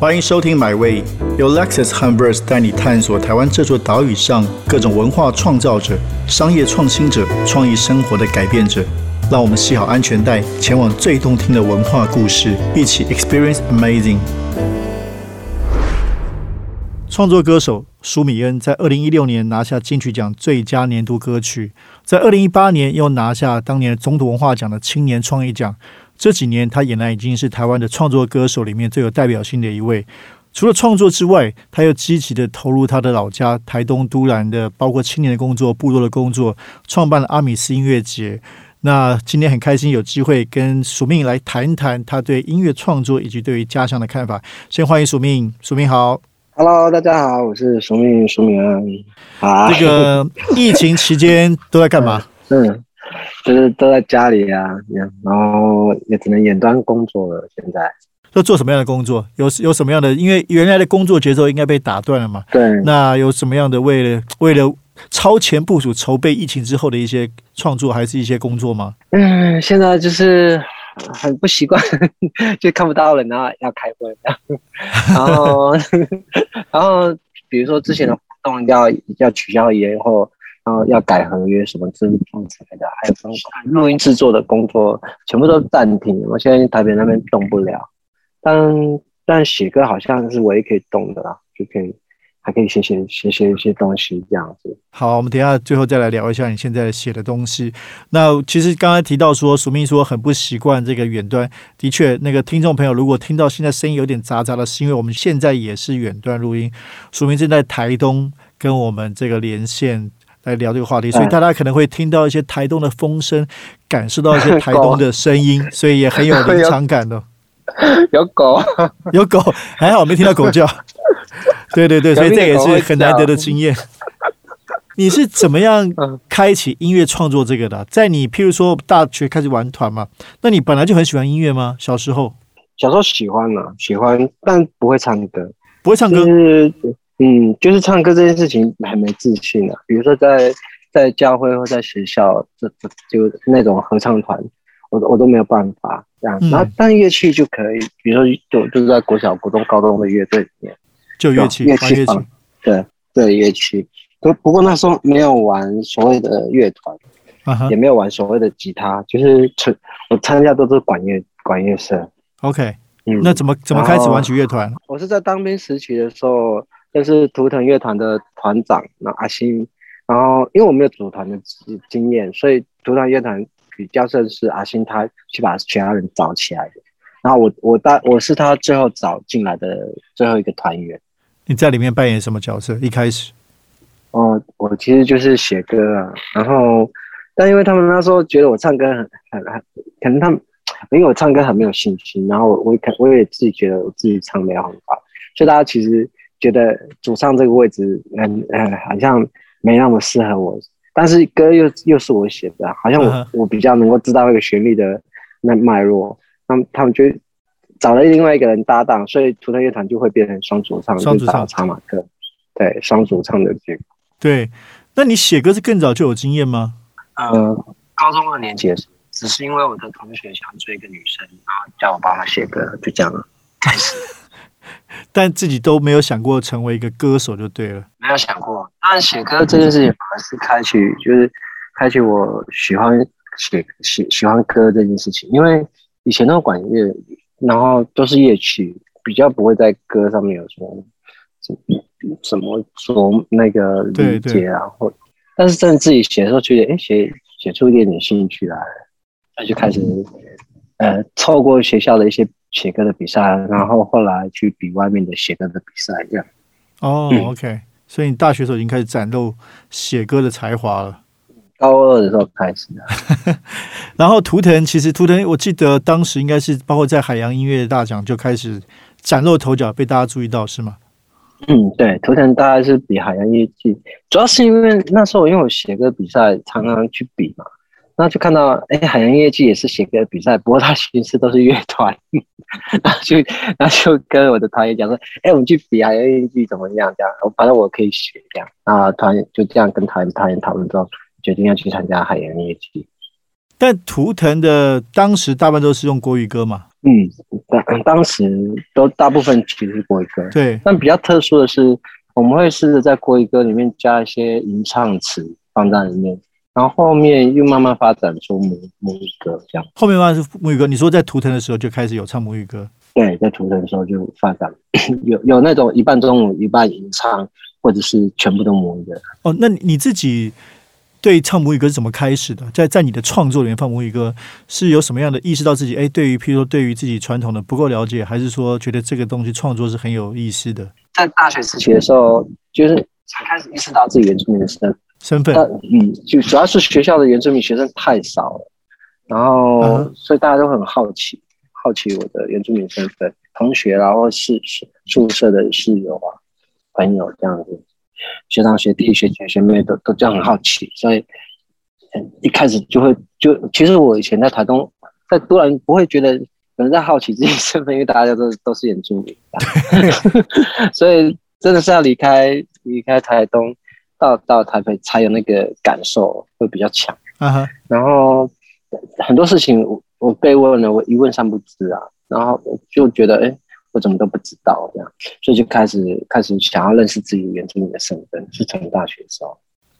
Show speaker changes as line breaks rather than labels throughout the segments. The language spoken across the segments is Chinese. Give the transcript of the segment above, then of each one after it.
欢迎收听 My Way，由 Lexus h u m b e r s 带你探索台湾这座岛屿上各种文化创造者、商业创新者、创意生活的改变者。让我们系好安全带，前往最动听的文化故事，一起 Experience Amazing。创作歌手舒米恩在二零一六年拿下金曲奖最佳年度歌曲，在二零一八年又拿下当年总统文化奖的青年创意奖。这几年，他俨然已经是台湾的创作歌手里面最有代表性的一位。除了创作之外，他又积极的投入他的老家台东都兰的，包括青年的工作、部落的工作，创办了阿米斯音乐节。那今天很开心有机会跟署命来谈一谈他对音乐创作以及对于家乡的看法。先欢迎署命，署命好
，Hello，大家好，我是署命，署命安。
好，这个疫情期间都在干嘛？
嗯。就是都在家里啊，然后也只能远端工作了。现在
都做什么样的工作？有有什么样的？因为原来的工作节奏应该被打断了嘛。
对。
那有什么样的为了为了超前部署筹备疫情之后的一些创作，还是一些工作吗？
嗯，现在就是很不习惯，就看不到人然后要开会，然后 然后比如说之前的活动要要取消以后。然后要改合约什么之类的，还有包括录音制作的工作，全部都暂停。我现在台北那边动不了，但但写歌好像是唯一可以动的啦，就可以还可以写写写写一些东西这样子。
好，我们等下最后再来聊一下你现在写的东西。那其实刚才提到说，署名说很不习惯这个远端，的确，那个听众朋友如果听到现在声音有点杂杂的，是因为我们现在也是远端录音，署名正在台东跟我们这个连线。来聊这个话题，所以大家可能会听到一些台东的风声，感受到一些台东的声音，所以也很有临场感的。
有狗，
有狗，还好没听到狗叫。对 对对，所以这也是很难得的经验。你是怎么样开启音乐创作这个的？在你譬如说大学开始玩团嘛，那你本来就很喜欢音乐吗？小时候，
小时候喜欢呢，喜欢，但不会唱歌，
不会唱歌。
嗯，就是唱歌这件事情还没自信啊。比如说在在教会或在学校，这这就那种合唱团，我我都没有办法这样。然后但乐器就可以，比如说就就是在国小、国中、高中的乐队里面，
就乐器，乐器，
对对乐器。不不过那时候没有玩所谓的乐团，也没有玩所谓的吉他，就是纯我参加都是管乐管乐社。
OK，嗯，那怎么怎么开始玩起乐团？
我是在当兵时期的时候。就是图腾乐团的团长，那阿星，然后因为我没有组团的经经验，所以图腾乐团比较算是阿星他去把其他人找起来的，然后我我大我是他最后找进来的最后一个团员。
你在里面扮演什么角色？一开始，
哦，我其实就是写歌啊，然后但因为他们那时候觉得我唱歌很很很，可能他们因为我唱歌很没有信心，然后我也我也自己觉得我自己唱没有很好，所以大家其实。觉得主唱这个位置，嗯嗯，好像没那么适合我。但是歌又又是我写的，好像我我比较能够知道那个旋律的那脉络。那么他们就找了另外一个人搭档，所以图腾乐团就会变成双主唱，
双主唱
查马克。对，双主唱的结果。
对，那你写歌是更早就有经验吗？
呃，高中二年级的时候，只是因为我的同学想追一个女生，然后叫我帮他写歌，就这样了，开始。
但自己都没有想过成为一个歌手就对了，
没有想过。但写歌这件事情反而是开启，就是开启我喜欢写喜喜欢歌这件事情。因为以前都管乐，然后都是乐曲，比较不会在歌上面有什么什么说那个理解啊，或但是真的自己写的时候，觉得哎，写写出一点点兴趣来，那就开始呃，透过学校的一些。写歌的比赛，然后后来去比外面的写歌的比赛，这样。
哦，OK，所以你大学时候已经开始展露写歌的才华了。
高二的时候开始的。
然后图腾，其实图腾，我记得当时应该是包括在海洋音乐大奖就开始崭露头角，被大家注意到，是吗？
嗯，对，图腾大概是比海洋音乐季，主要是因为那时候因为我写歌比赛常常去比嘛。那就看到，哎，海洋音乐剧也是写歌比赛，不过他形式都是乐团，然后就，然后就跟我的团员讲说，哎，我们去比海洋音乐剧怎么样？这样，反正我可以写这样。啊，团就这样跟团团员讨论之后，决定要去参加海洋音乐剧。
但图腾的当时大半都是用国语歌嘛？
嗯嗯，当当时都大部分其实是国语歌，
对，
但比较特殊的是，我们会试着在国语歌里面加一些吟唱词放在里面，然后后面又慢慢发展出母母语歌这样。
后面慢慢是母语歌。你说在图腾的时候就开始有唱母语歌，
对，在图腾的时候就发展 有有那种一半中文一半吟唱，或者是全部都母语的。
哦，那你自己对唱母语歌是怎么开始的？在在你的创作里面放母语歌，是有什么样的意识到自己？哎，对于譬如说对于自己传统的不够了解，还是说觉得这个东西创作是很有意思的
在大学时期的时候，就是才开始意识到自己原住民的身
身份？
嗯，就主要是学校的原住民学生太少了，然后、所以大家都很好奇，好奇我的原住民身份，同学啦，或是是宿舍的室友啊、朋友这样子，学长学弟、学姐学妹都都这样很好奇，所以嗯一开始就会就其实我以前在台东，在都兰不会觉得有人在好奇自己身份，因为大家都 都是原住民，所以真的是要离开离开台东。到到台北才有那个感受会比较强，然后很多事情我我被问了，我一问三不知啊，然后我就觉得哎、诶我怎么都不知道这样，所以就开始开始想要认识自己原住民的身份，是从大学的时候。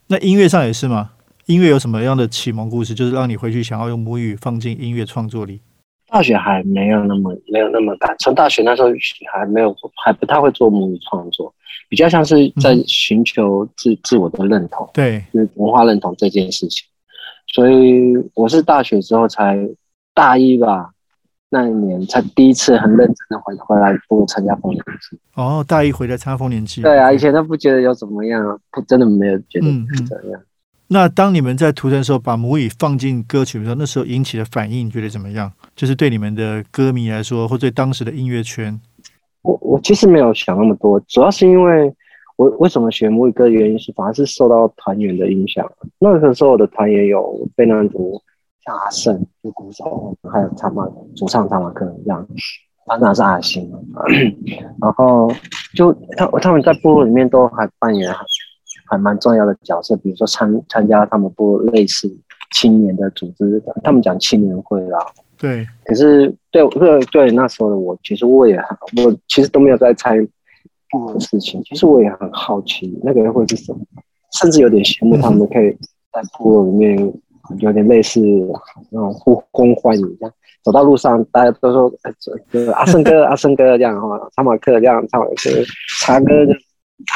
那音乐上也是吗？音乐有什么样的启蒙故事，就是让你回去想要用母语放进音乐创作里？
大学还没有那么没有那么感，从大学那时候还没有还不太会做母语创作，比较像是在寻求自、自我的认同。
对，
就是文化认同这件事情。所以我是大学之后才大一吧，那一年才第一次很认真的回回来部落参加丰年祭。
哦，大一回来参加丰年祭。
对啊，以前都不觉得有怎么样啊，不真的没有觉得
嗯嗯
怎样。
那当你们在图腾的时候，把母语放进歌曲的时候，那时候引起的反应，你觉得怎么样？就是对你们的歌迷来说，或对当时的音乐圈，
我我其实没有想那么多，主要是因为我为什么学母语歌的原因是，反而是受到团员的影响。那个时候的团员有贝南族、像阿胜就鼓手，还有唱马主唱唱马克这样，班长是阿星，然后就他他们在部落里面都还扮演还蛮重要的角色，比如说参参加他们部落类似青年的组织，他们讲青年会啦，
对，
可是对对对，那时候的我，其实我也很，我其实都没有在参与部落的事情。其实我也很好奇那个人会是什么，甚至有点羡慕他们可以在部落里面有点类似那种呼风唤雨这样。走到路上，大家都说：“哎，这这阿胜哥，阿胜哥这样哈，查马克这样，查马克，查哥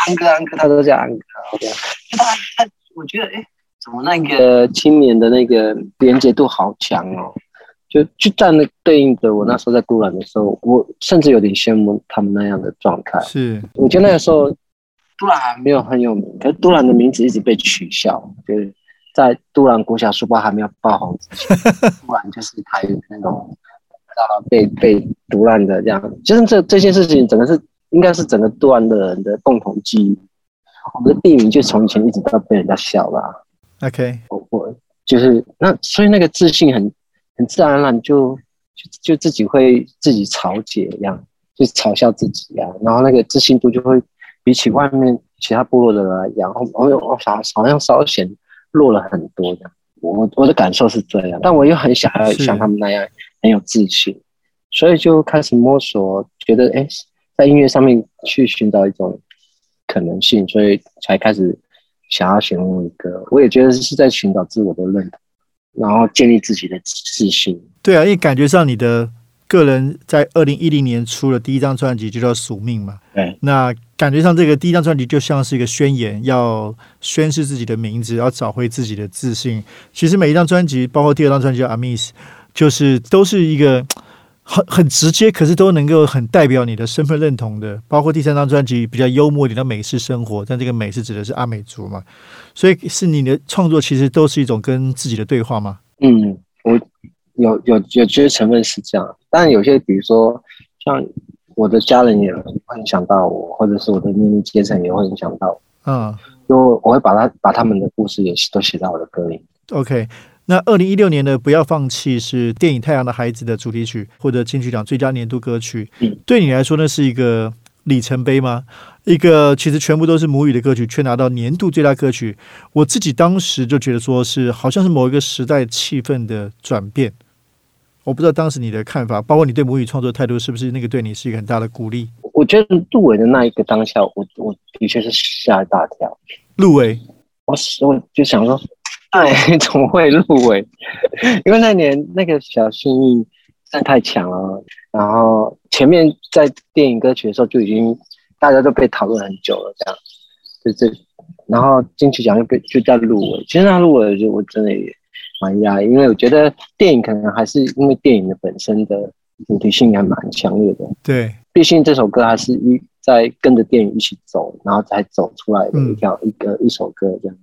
安哥，安哥，他都叫安哥这样。大家，他我觉得，哎，怎么那个青年的那个连接度好强哦？就就站那对应的我那时候在孤兰的时候，我甚至有点羡慕他们那样的状态。
是，
我觉得那个时候都兰还没有很有名，可是都兰的名字一直被取笑，就是在都兰国小书包还没有爆红之前，都兰就是台语那种啊被被毒烂的这样，就是这这件事情整个是应该是整个杜兰的人的共同记忆。我们的地名就从以前一直都被人家笑啦、
OK，
我我就是那，所以那个自信很很自然而然就就就自己会自己嘲解一样，就嘲笑自己啊，然后那个自信度就会比起外面其他部落的人来讲，我我我好好像稍显弱了很多这样。我我的感受是这样，但我又很想要像他们那样很有自信，所以就开始摸索，觉得哎，在音乐上面去寻找一种可能性，所以才开始想要选母语歌。我也觉得是在寻找自我的认同，然后建立自己的自信。
对啊，因为感觉上你的个人在二零一零年出了第一张专辑，就叫《宿命》嘛。
对，
那感觉上这个第一张专辑就像是一个宣言，要宣示自己的名字，要找回自己的自信。其实每一张专辑，包括第二张专辑叫《Amis》，就是都是一个很很直接，可是都能够很代表你的身份认同的。包括第三张专辑比较幽默一点的美式生活，但这个美是指的是阿美族嘛，所以是你的创作其实都是一种跟自己的对话吗。
嗯，我有有有些成分是这样，但有些比如说像我的家人也会影响到我，或者是我的秘密阶层也会影响到我，
嗯
就我会把他把他们的故事也都写在我的歌里。
，OK。那二零一六年的《不要放弃》是电影《太阳的孩子》的主题曲，获得金曲奖最佳年度歌曲。
嗯
对你来说，那是一个里程碑吗？一个其实全部都是母语的歌曲，却拿到年度最佳歌曲。我自己当时就觉得说是好像是某一个时代气氛的转变。我不知道当时你的看法，包括你对母语创作态度，是不是那个对你是一个很大的鼓励？
我觉得入围的那一个当下，我我的确是吓一大跳。
入围，
我我就想说，哎，怎么会入围？因为那年那个小幸运实在太强了，然后前面在电影歌曲的时候就已经大家都被讨论很久了，这样，就这，然后金曲奖又被就叫入围，其实那入围就我真的也蛮压抑，因为我觉得电影可能还是因为电影的本身的主题性还蛮强烈的，
对，
毕竟这首歌还是一在跟着电影一起走，然后才走出来的一条、一个一首歌这样。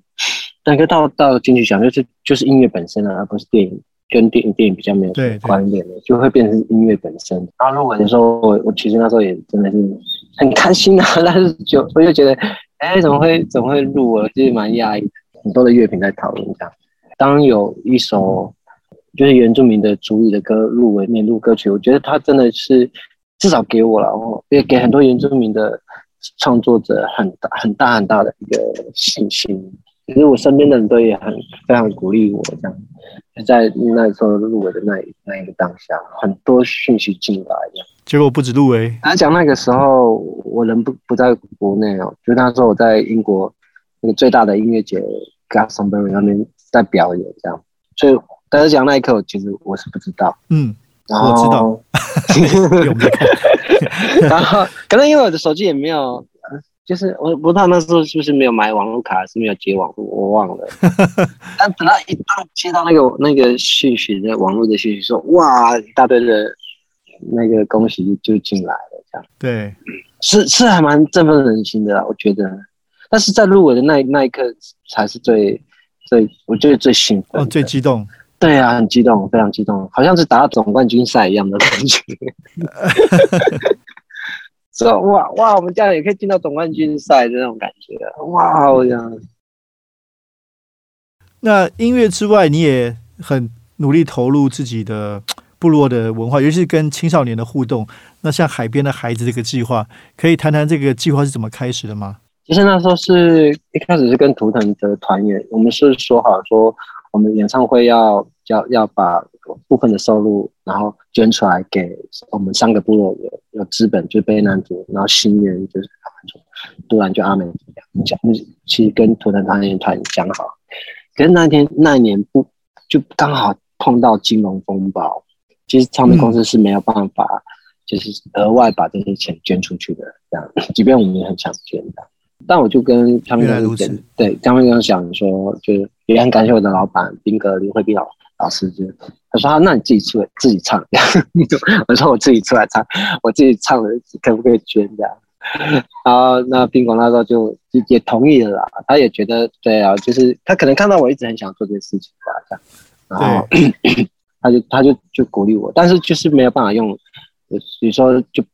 但跟到到金曲奖就是就是音乐本身啊，而不是电影，跟电影电影比较没有关联的，就会变成音乐本身。然后入围的时候，我我其实那时候也真的是很开心啊，但是就我就觉得，哎，怎么会怎么会入围，其实蛮讶异。很多的乐评在讨论这样，当有一首就是原住民的主语的歌入围年度歌曲，我觉得它真的是至少给我了，我也给很多原住民的创作者很大很大很大的一个信心。其实我身边的人都也很非常鼓励我，这样就在那时候入围的那一那一个当下，很多讯息进来，这样。
结果不止入围，
他讲那个时候我人不不在国内哦，就那时候我在英国那个最大的音乐节 Glastonbury 那边在表演，这样。所以得奖那一刻，我其实我是不知道。
嗯，
然后
我知道？
然后可能因为我的手机也没有，呃就是我不知道那时候是不是没有买网络卡，还是没有接网络，我忘了。但等到一到接到那个那个讯息的网络的讯息说，哇，一大堆的那个恭喜就进来了，这样
对，
是是还蛮振奋人心的啦，我觉得。但是在入围的那那一刻才是最最，我觉得最兴奋
哦，最激动，
对啊，很激动，非常激动，好像是打到总冠军赛一样的感觉。说哇哇，我们这样也可以进到总冠军赛的那种感觉，哇，我这样。
那音乐之外，你也很努力投入自己的部落的文化，尤其是跟青少年的互动。那像海边的孩子这个计划，可以谈谈这个计划是怎么开始的吗？
其实那时候是一开始是跟图腾的团员，我们是说好说，我们演唱会要要要把部分的收入，然后捐出来给我们三个部落有有资本，就是卑南族，然后新源就是阿曼族，突然就阿美族这样讲，其实跟图腾团员团讲好，可是那天那一年不就刚好碰到金融风暴，其实唱片公司是没有办法，就是额外把这些钱捐出去的，这样，即便我们也很想捐的。但我就跟唱片
原来如此
公司讲，对唱片公司讲说，就是也很感谢我的老板丁哥林慧斌老老师，就他说、啊、那你自己出来自己唱，我说我自己出来唱，我自己唱的可不可以捐这样？然后那宾馆那时候就就也同意了啦，他也觉得对啊，就是他可能看到我一直很想做这件事情吧，这样，然后 他就他就就鼓励我，但是就是没有办法用，呃比如说就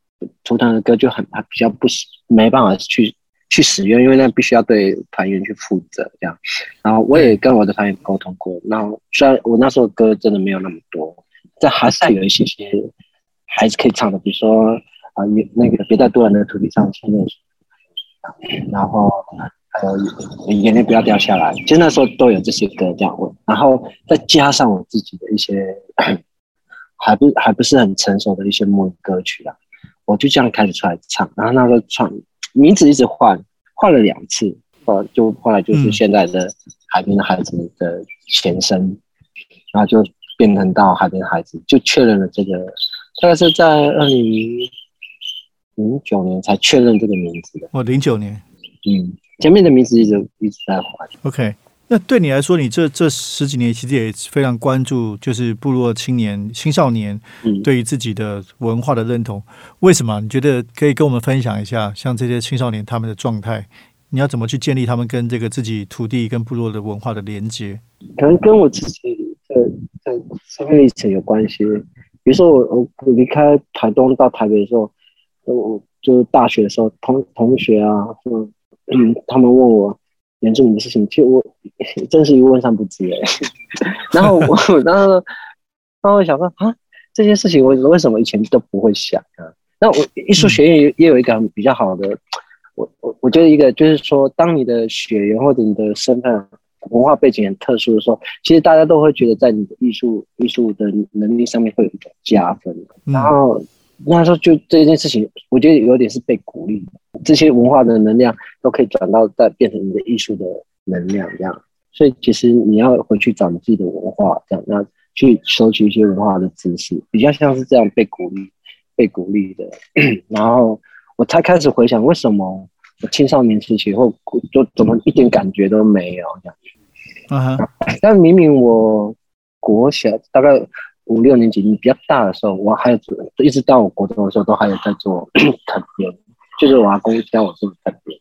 图腾的歌就很他比较不喜没办法去去使用，因为那必须要对团员去负责这样。然后我也跟我的团员沟通过，然后虽然我那时候歌真的没有那么多，但还是有一些些还是可以唱的，比如说啊，也那个别在多人的土地上亲热水，然后还有眼泪不要掉下来，其实那时候都有这些歌这样，我然后再加上我自己的一些还不还不是很成熟的一些母语歌曲啊，我就这样开始出来唱，然后那时候唱名字一直换，换了两次，呃，就后来就是现在的海边的孩子的前身，然后就变成到海边的孩子，就确认了这个，大概是在二零零九年才确认这个名字的，
哦，零九年。
嗯，前面的名字一直一直在换
，，OK。那对你来说，你这这十几年其实也非常关注，就是部落青年、青少年
嗯，
对于自己的文化的认同。为什么？你觉得可以跟我们分享一下，像这些青少年他们的状态，你要怎么去建立他们跟这个自己土地跟部落的文化的连接？
可能跟我自己的的生命历程有关系。比如说我我我离开台东到台北的时候，我就是大学的时候，同同学啊，嗯嗯，他们问我原住民的事情，其实我 真是一问三不知哎、然后我然后然后我想说啊，这些事情我为什么以前都不会想啊？那我艺术学院也也有一个很比较好的，我我我觉得一个就是说，当你的血缘或者你的身份文化背景很特殊的时候，其实大家都会觉得在你的艺术艺术的能力上面会有一种加分。然后那时候就这件事情，我觉得有点是被鼓励，这些文化的能量都可以转到再变成你的艺术的能量这样。所以其实你要回去找你自己的文化，这样那去收集一些文化的知识，比较像是这样被鼓励被鼓励的。然后我才开始回想为什么。青少年时期或就怎么一点感觉都没有这样，
嗯哼。
但明明我国小大概五六年级，你比较大的时候，我还有一直到我国中的时候，都还有在做 藤编，就是我阿公教我做藤编。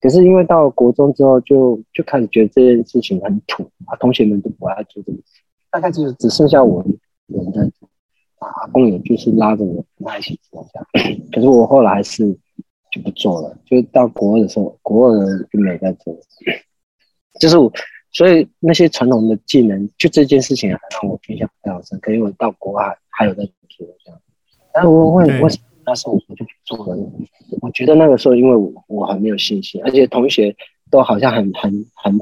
可是因为到了国中之后，就就开始觉得这件事情很土啊，同学们都不爱做这个事，大概就是只剩下我人在做，阿公也就是拉着我跟他一起做这样。可是我后来还是。就不做了，就到国二的时候，国二就没在做。就是我，所以那些传统的技能，就这件事情还让我印象非常深。可因为到国外还有在做这样。但我问为什么那时候我就不做了？我觉得那个时候，因为我我很没有信心，而且同学都好像很很很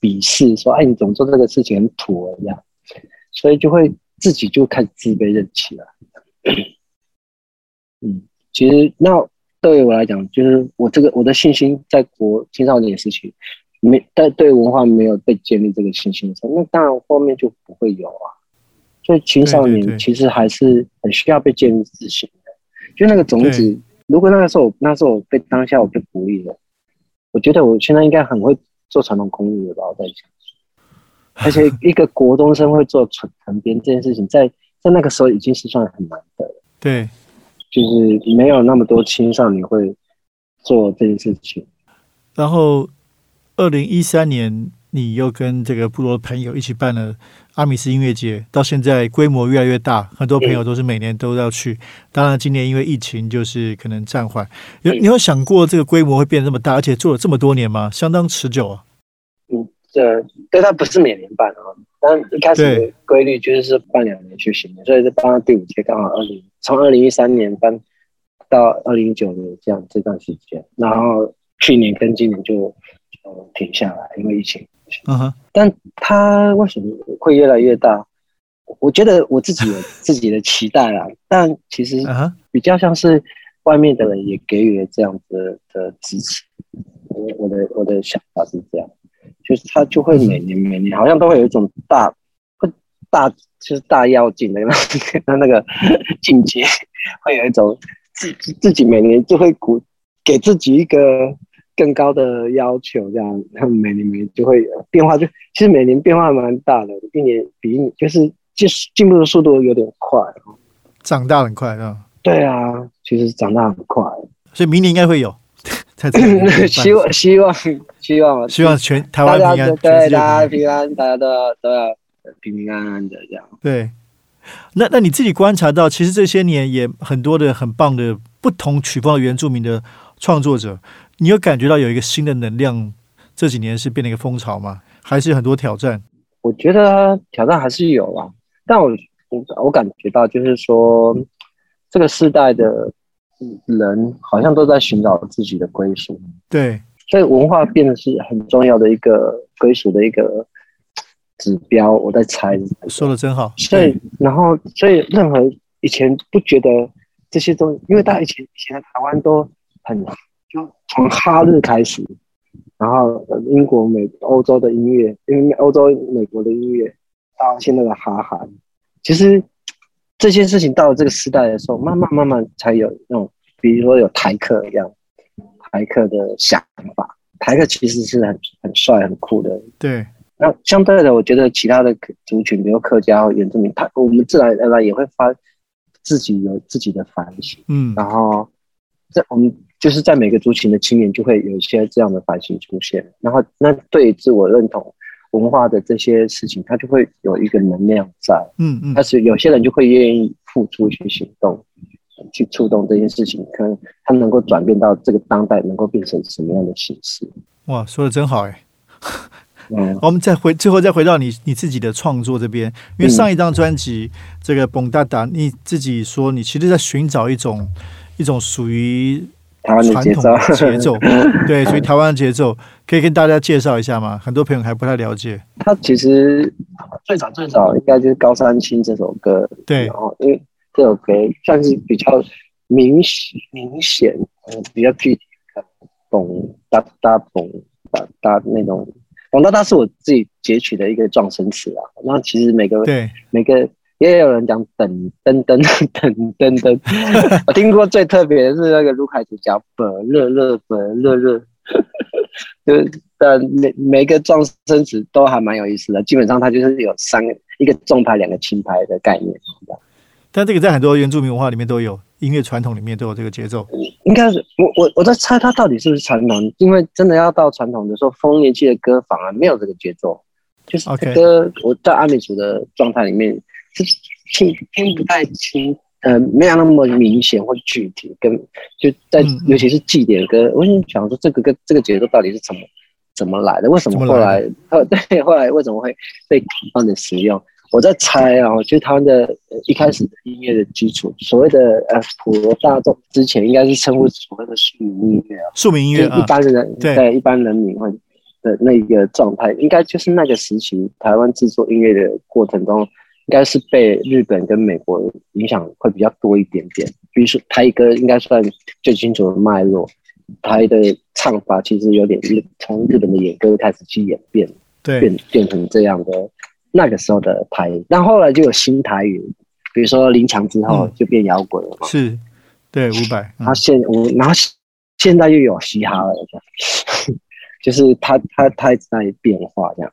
鄙视，说哎你怎么做这个事情很土一样，所以就会自己就开始自卑的起来。嗯，其实那。对于我来讲，就是我这个我的信心，在国青少年时期没，在对文化没有被建立这个信心的时候，那当然后面就不会有啊。所以青少年其实还是很需要被建立自信的。就那个种子，如果那个时候那时候我被当下我被鼓励了，我觉得我现在应该很会做传统工艺的吧？我在想，而且一个国中生会做纯藤编这件事情，在在那个时候已经是算很难的了。
对。
就是没有那么多青少年会做这件事情。
然后，二零一三年，你又跟这个部落的朋友一起办了阿米斯音乐节，到现在规模越来越大，很多朋友都是每年都要去。当然，今年因为疫情，就是可能暂缓。有你有想过这个规模会变这么大，而且做了这么多年吗？相当持久啊。
嗯，这但它不是每年办啊。但一开始规律就是是办两年去行的，所以是办到第五届，刚好二零从二零一三年办到二零一九年这样这段时间，然后去年跟今年就就停下来，因为疫情。
嗯哼。
但他为什么会越来越大？我觉得我自己有自己的期待啦，但其实比较像是外面的人也给予了这样子的支持。我我的我的想法是这样。就是他就会每年每年好像都会有一种大会大就是大妖精的那那个境界，会有一种自自己每年就会鼓给自己一个更高的要求，这样他们每年每年就会变化，就其实每年变化蛮大的，一年比一就是就是进步的速度有点快，
长大很快啊。
对啊，其实长大很快，
所以明年应该会有。
希望希望希望
希望全台湾平安，
对大家平安，大家都要都要平平安安的这样。
对，那那你自己观察到，其实这些年也很多的很棒的不同曲风的原住民的创作者，你有感觉到有一个新的能量？这几年是变了一个风潮吗？还是很多挑战？
我觉得挑战还是有啊，但我我我感觉到就是说这个时代的。人好像都在寻找自己的归属，
对，
所以文化变得是很重要的一个归属的一个指标。我在猜，
说的真好。
所以，然后，所以任何以前不觉得这些东西，因为大家以前以前的台湾都很就从哈日开始，然后英国、美、欧洲的音乐，因为欧洲、美国的音乐到现在的哈韩，其实。这件事情到了这个时代的时候，慢慢慢慢才有那种，比如说有台客一样，台客的想法。台客其实是很很帅、很酷的。
对。
那相对的，我觉得其他的族群，比如客家、原住民，他我们自然而然也会发自己有自己的反省。
嗯。
然后在我们就是在每个族群的青年就会有一些这样的反省出现。然后那对自我认同。文化的这些事情，它就会有一个能量在，
嗯嗯，
但是有些人就会愿意付出去行动，去触动这件事情，可能他能够转变到这个当代，能够变成什么样的形式？
哇，说的真好哎！
嗯，
我们再回最后再回到你你自己的创作这边，因为上一张专辑这个《蹦哒哒》，你自己说你其实在寻找一种一种属于
台湾的节奏，
节奏，对，所以台湾的节奏可以跟大家介绍一下吗？很多朋友还不太了解。
它其实最早最早应该就是《高山青》这首歌，
对，
然后因为这首歌算是比较明显、明显，嗯，比较具体的，嘣哒哒嘣哒哒那种，嘣哒哒是我自己截取的一个撞声词啊。那其实每个
对
每个。也有人讲噔噔噔噔噔噔，我听过最特别的是那个卢凯祖讲本热热本热热，就是的每每个撞声词都还蛮有意思的，基本上它就是有三个一个重拍两个轻拍的概念。
但这个在很多原住民文化里面都有，音乐传统里面都有这个节奏。
应该是我我我在猜它到底是不是传统，因为真的要到传统的时候，丰年期的歌反而没有这个节奏，就是歌我在阿美族的状态里面。是听听不太清，呃，没有那么明显或具体，跟就在尤其是祭典歌，我想说这个跟这个节奏到底是怎么怎么来的？为什么后来呃 对后来为什么会被广泛的使用？我在猜啊，就是他们的一开始的音乐的基础，所谓的呃普罗大众之前应该是称呼所谓的庶民音乐啊，
庶民音乐
一般人对一般人民会的那个状态，应该就是那个时期台湾制作音乐的过程中。应该是被日本跟美国影响会比较多一点点。比如说台歌应该算最清楚的脉络，台的唱法其实有点日从日本的演歌开始去演变，
对，
变变成这样的那个时候的台。但后来就有新台语，比如说林强之后就变摇滚了嘛。
是，对，五百。
他现我然后现在又有嘻哈了，就是他他他在变化这样。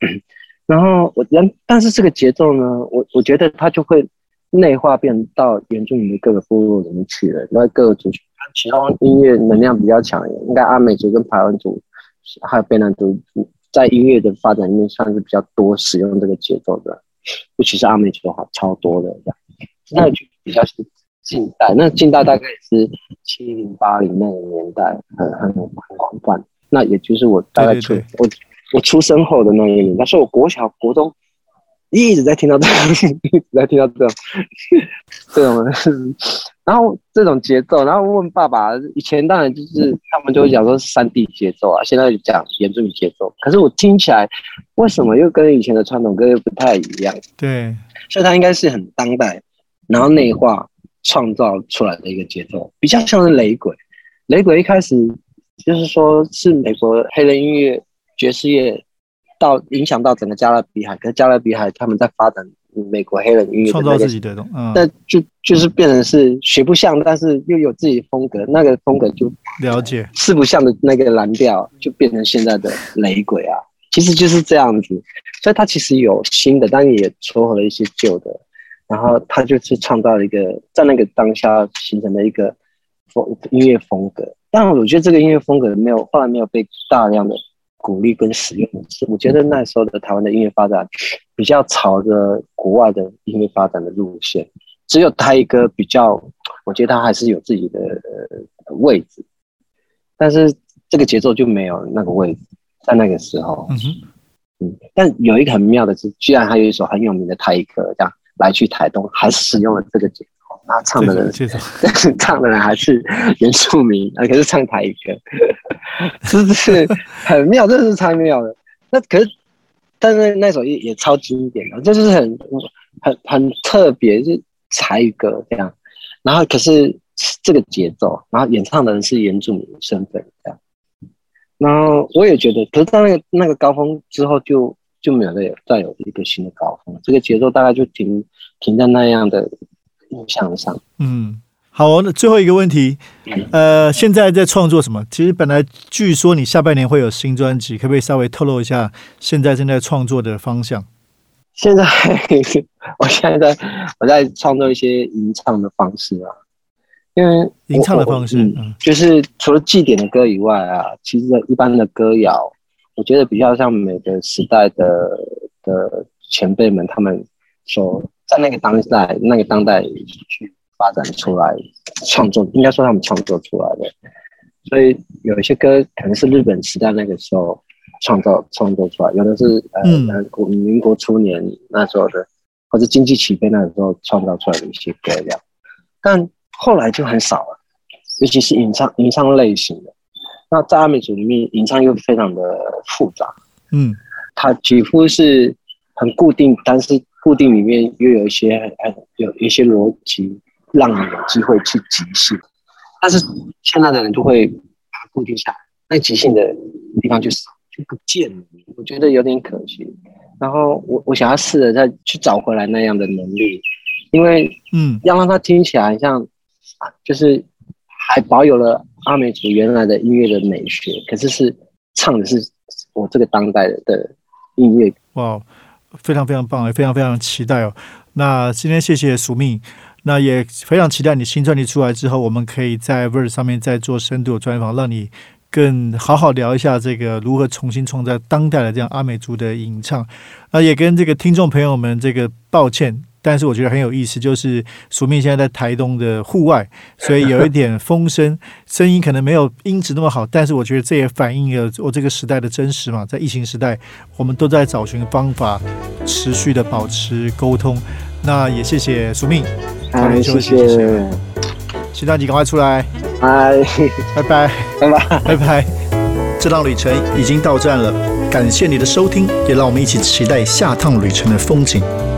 然后我人，但是这个节奏呢，我我觉得它就会内化变到原住民的各个部落里面去了，因为各个族群，其中音乐能量比较强，应该阿美族跟排湾族还有卑南族在音乐的发展里面算是比较多使用这个节奏的，尤其是阿美族的话超多的这样，那就比较是近代，那近代大概也是七零八零那个年代，很很很广泛，那也就是我大概出我。我出生后的那一年，但是我国小、国中一直在听到这种，一直在听到这种 这种，然后这种节奏，然后问爸爸，以前当然就是他们就会讲说是三 D 节奏啊，现在讲原住民节奏，可是我听起来为什么又跟以前的传统歌又不太一样？
对，
所以它应该是很当代，然后内化创造出来的一个节奏，比较像是雷鬼。雷鬼一开始就是说是美国黑人音乐。爵士乐到影响到整个加勒比海，可是加勒比海他们在发展美国黑人音乐，
创造自己的东西，
但就就是变成是学不像，但是又有自己的风格，那个风格就
了解。
四不像的那个蓝调，就变成现在的雷鬼啊，其实就是这样子，所以它其实有新的，但也撮合了一些旧的，然后他就是创造了一个在那个当下形成的一个风音乐风格，但我觉得这个音乐风格没有后来没有被大量的。鼓励跟使用是，我觉得那时候的台湾的音乐发展比较朝着国外的音乐发展的路线，只有他一个比较，我觉得他还是有自己的位置，但是这个节奏就没有那个位置，在那个时候，嗯嗯，但有一个很妙的是，居然还有一首很有名的台歌，这样来去台东，还是使用了这个节。他唱的人，但是 唱的人还是原住民，啊，可是唱台语歌，是不是很妙？这是超妙的。那可是，但是那首也也超经典的，就是很很很特别，是台歌这样。然后可是这个节奏，然后演唱的人是原住民身份这样。然后我也觉得，可是到那个那个高峰之后，就就没有再有再有一个新的高峰，这个节奏大概就停停在那样的。印象上，
嗯，好，那最后一个问题，呃，现在在创作什么？其实本来据说你下半年会有新专辑，可不可以稍微透露一下现在正在创作的方向？
现在，我现在我在创作一些吟唱的方式啊，因为
吟唱的方式，嗯，
就是除了祭典的歌以外啊，其实一般的歌谣，我觉得比较像每个时代的的前辈们他们所。在那个当代，那个当代去发展出来创作，应该说他们创作出来的。所以有一些歌可能是日本时代那个时候创造创作出来，有的是呃国民国初年那时候的，或者经济起飞那个时候创造出来的一些歌谣。但后来就很少了，尤其是吟唱吟唱类型的。那在阿美族里面，吟唱又非常的复杂，
嗯
它几乎是很固定，但是固定里面又有一些很很有一些逻辑，让你有机会去即兴。但是现在的人就会把固定下来，那即兴的地方就少，就不见了。我觉得有点可惜。然后我我想要试着再去找回来那样的能力，因为
嗯
要让它听起来像，啊就是还保有了阿美族原来的音乐的美学，可是是唱的是我这个当代的音乐。
哇，非常非常棒，也非常非常期待哦。那今天谢谢署命，那也非常期待你新专辑出来之后，我们可以在 Verse 上面再做深度的专访，让你更好好聊一下这个如何重新创造当代的这样阿美族的吟唱。那也跟这个听众朋友们这个抱歉。但是我觉得很有意思，就是署命现在在台东的户外，所以有一点风声，声音可能没有音质那么好，但是我觉得这也反映了我这个时代的真实嘛。在疫情时代，我们都在找寻方法，持续的保持沟通。那也谢谢苏命，早
哎，
点休
谢
息，谢谢。
谢，
期待你赶快出来，
哎，
拜拜，
拜拜。
拜拜。这趟旅程已经到站了，感谢你的收听，也让我们一起期待下趟旅程的风景。